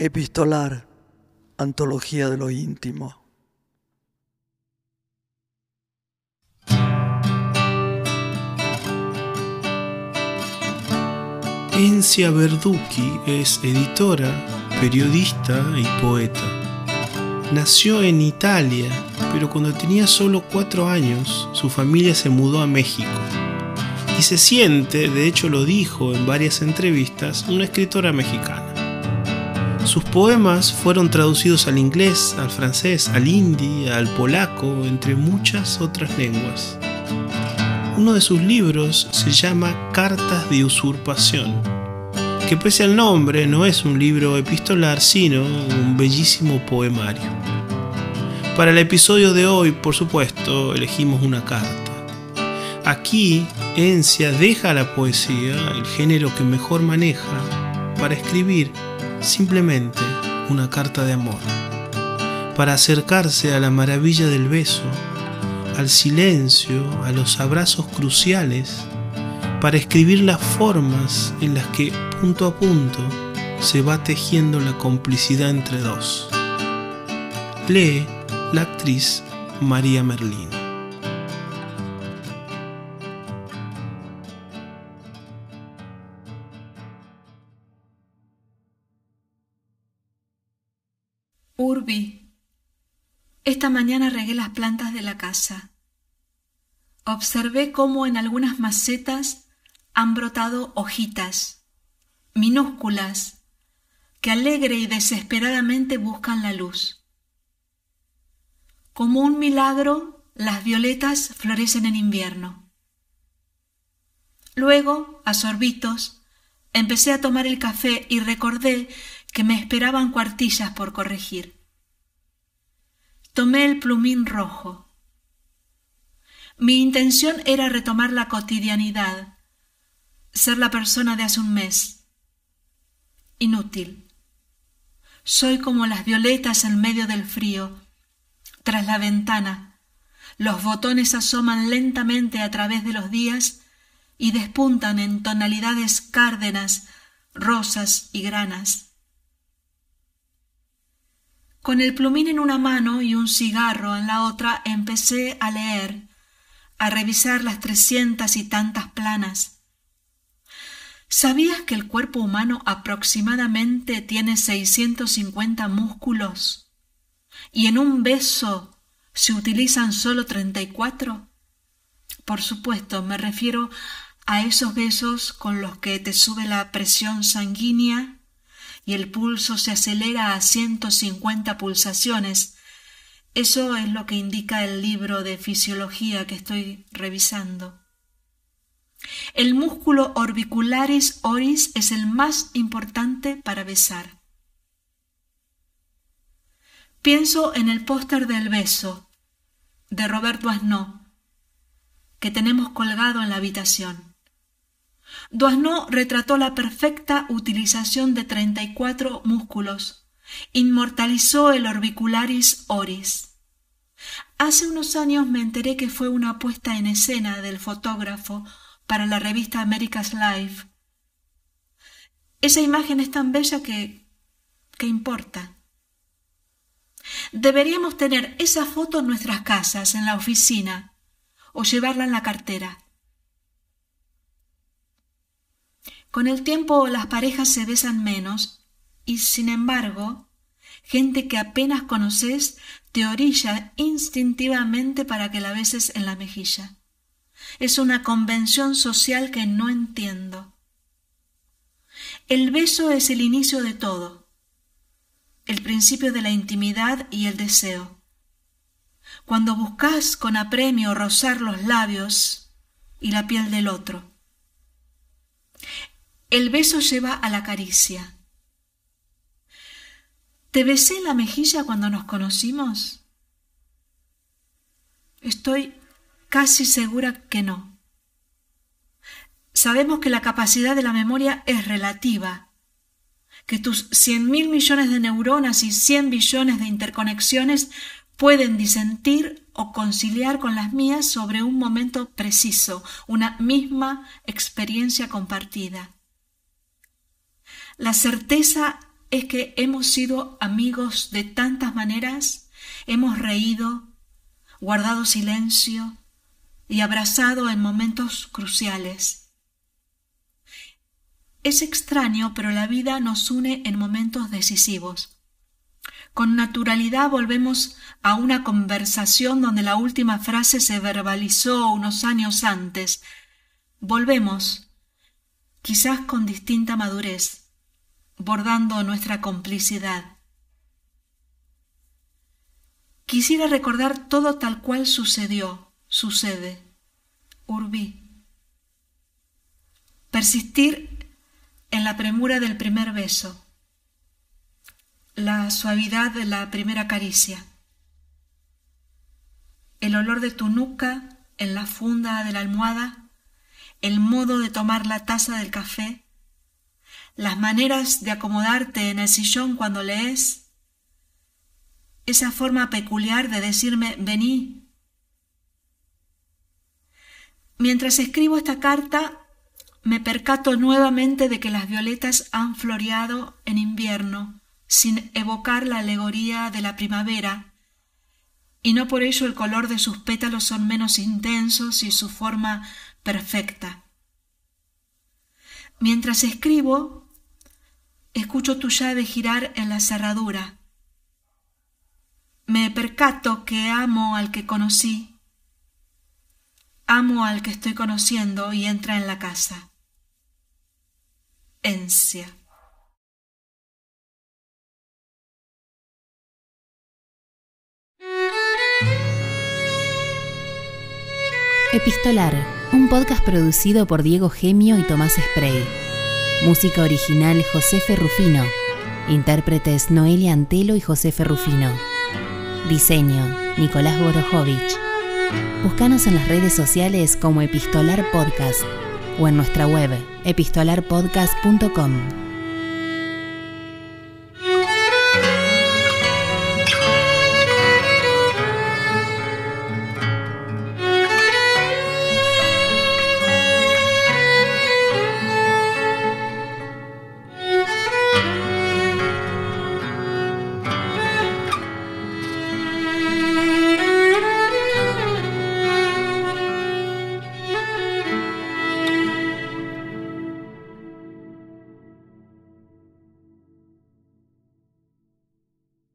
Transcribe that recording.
Epistolar, Antología de lo íntimo. Encia Verducci es editora, periodista y poeta. Nació en Italia, pero cuando tenía solo cuatro años, su familia se mudó a México. Y se siente, de hecho lo dijo en varias entrevistas, una escritora mexicana. Sus poemas fueron traducidos al inglés, al francés, al hindi, al polaco, entre muchas otras lenguas. Uno de sus libros se llama Cartas de Usurpación, que pese al nombre no es un libro epistolar, sino un bellísimo poemario. Para el episodio de hoy, por supuesto, elegimos una carta. Aquí, Encia deja la poesía, el género que mejor maneja, para escribir simplemente una carta de amor, para acercarse a la maravilla del beso, al silencio, a los abrazos cruciales, para escribir las formas en las que punto a punto se va tejiendo la complicidad entre dos. Lee la actriz María Merlino. Esta mañana regué las plantas de la casa. Observé cómo en algunas macetas han brotado hojitas, minúsculas, que alegre y desesperadamente buscan la luz. Como un milagro, las violetas florecen en invierno. Luego, a sorbitos, empecé a tomar el café y recordé que me esperaban cuartillas por corregir. Tomé el plumín rojo. Mi intención era retomar la cotidianidad, ser la persona de hace un mes. Inútil. Soy como las violetas en medio del frío. Tras la ventana, los botones asoman lentamente a través de los días y despuntan en tonalidades cárdenas, rosas y granas. Con el plumín en una mano y un cigarro en la otra empecé a leer, a revisar las trescientas y tantas planas. ¿Sabías que el cuerpo humano aproximadamente tiene seiscientos cincuenta músculos? ¿Y en un beso se utilizan solo treinta y cuatro? Por supuesto, me refiero a esos besos con los que te sube la presión sanguínea y el pulso se acelera a 150 pulsaciones. Eso es lo que indica el libro de fisiología que estoy revisando. El músculo orbicularis oris es el más importante para besar. Pienso en el póster del beso de Roberto Asnó que tenemos colgado en la habitación. Doisneau retrató la perfecta utilización de treinta y cuatro músculos. Inmortalizó el orbicularis oris. Hace unos años me enteré que fue una puesta en escena del fotógrafo para la revista America's Life. Esa imagen es tan bella que... ¿qué importa? Deberíamos tener esa foto en nuestras casas, en la oficina, o llevarla en la cartera. Con el tiempo las parejas se besan menos y, sin embargo, gente que apenas conoces te orilla instintivamente para que la beses en la mejilla. Es una convención social que no entiendo. El beso es el inicio de todo, el principio de la intimidad y el deseo. Cuando buscas con apremio rozar los labios y la piel del otro. El beso lleva a la caricia. ¿Te besé la mejilla cuando nos conocimos? Estoy casi segura que no. Sabemos que la capacidad de la memoria es relativa, que tus cien mil millones de neuronas y cien billones de interconexiones pueden disentir o conciliar con las mías sobre un momento preciso, una misma experiencia compartida. La certeza es que hemos sido amigos de tantas maneras, hemos reído, guardado silencio y abrazado en momentos cruciales. Es extraño, pero la vida nos une en momentos decisivos. Con naturalidad volvemos a una conversación donde la última frase se verbalizó unos años antes. Volvemos, quizás con distinta madurez, bordando nuestra complicidad. Quisiera recordar todo tal cual sucedió, sucede. Urbí. Persistir en la premura del primer beso la suavidad de la primera caricia, el olor de tu nuca en la funda de la almohada, el modo de tomar la taza del café, las maneras de acomodarte en el sillón cuando lees, esa forma peculiar de decirme vení. Mientras escribo esta carta, me percato nuevamente de que las violetas han floreado en invierno sin evocar la alegoría de la primavera, y no por ello el color de sus pétalos son menos intensos y su forma perfecta. Mientras escribo, escucho tu llave girar en la cerradura. Me percato que amo al que conocí, amo al que estoy conociendo y entra en la casa. Encia. Epistolar, un podcast producido por Diego Gemio y Tomás Spray. Música original José Ferrufino. Intérpretes Noelia Antelo y José Ferrufino. Diseño Nicolás Borojovich. Búscanos en las redes sociales como Epistolar Podcast o en nuestra web epistolarpodcast.com.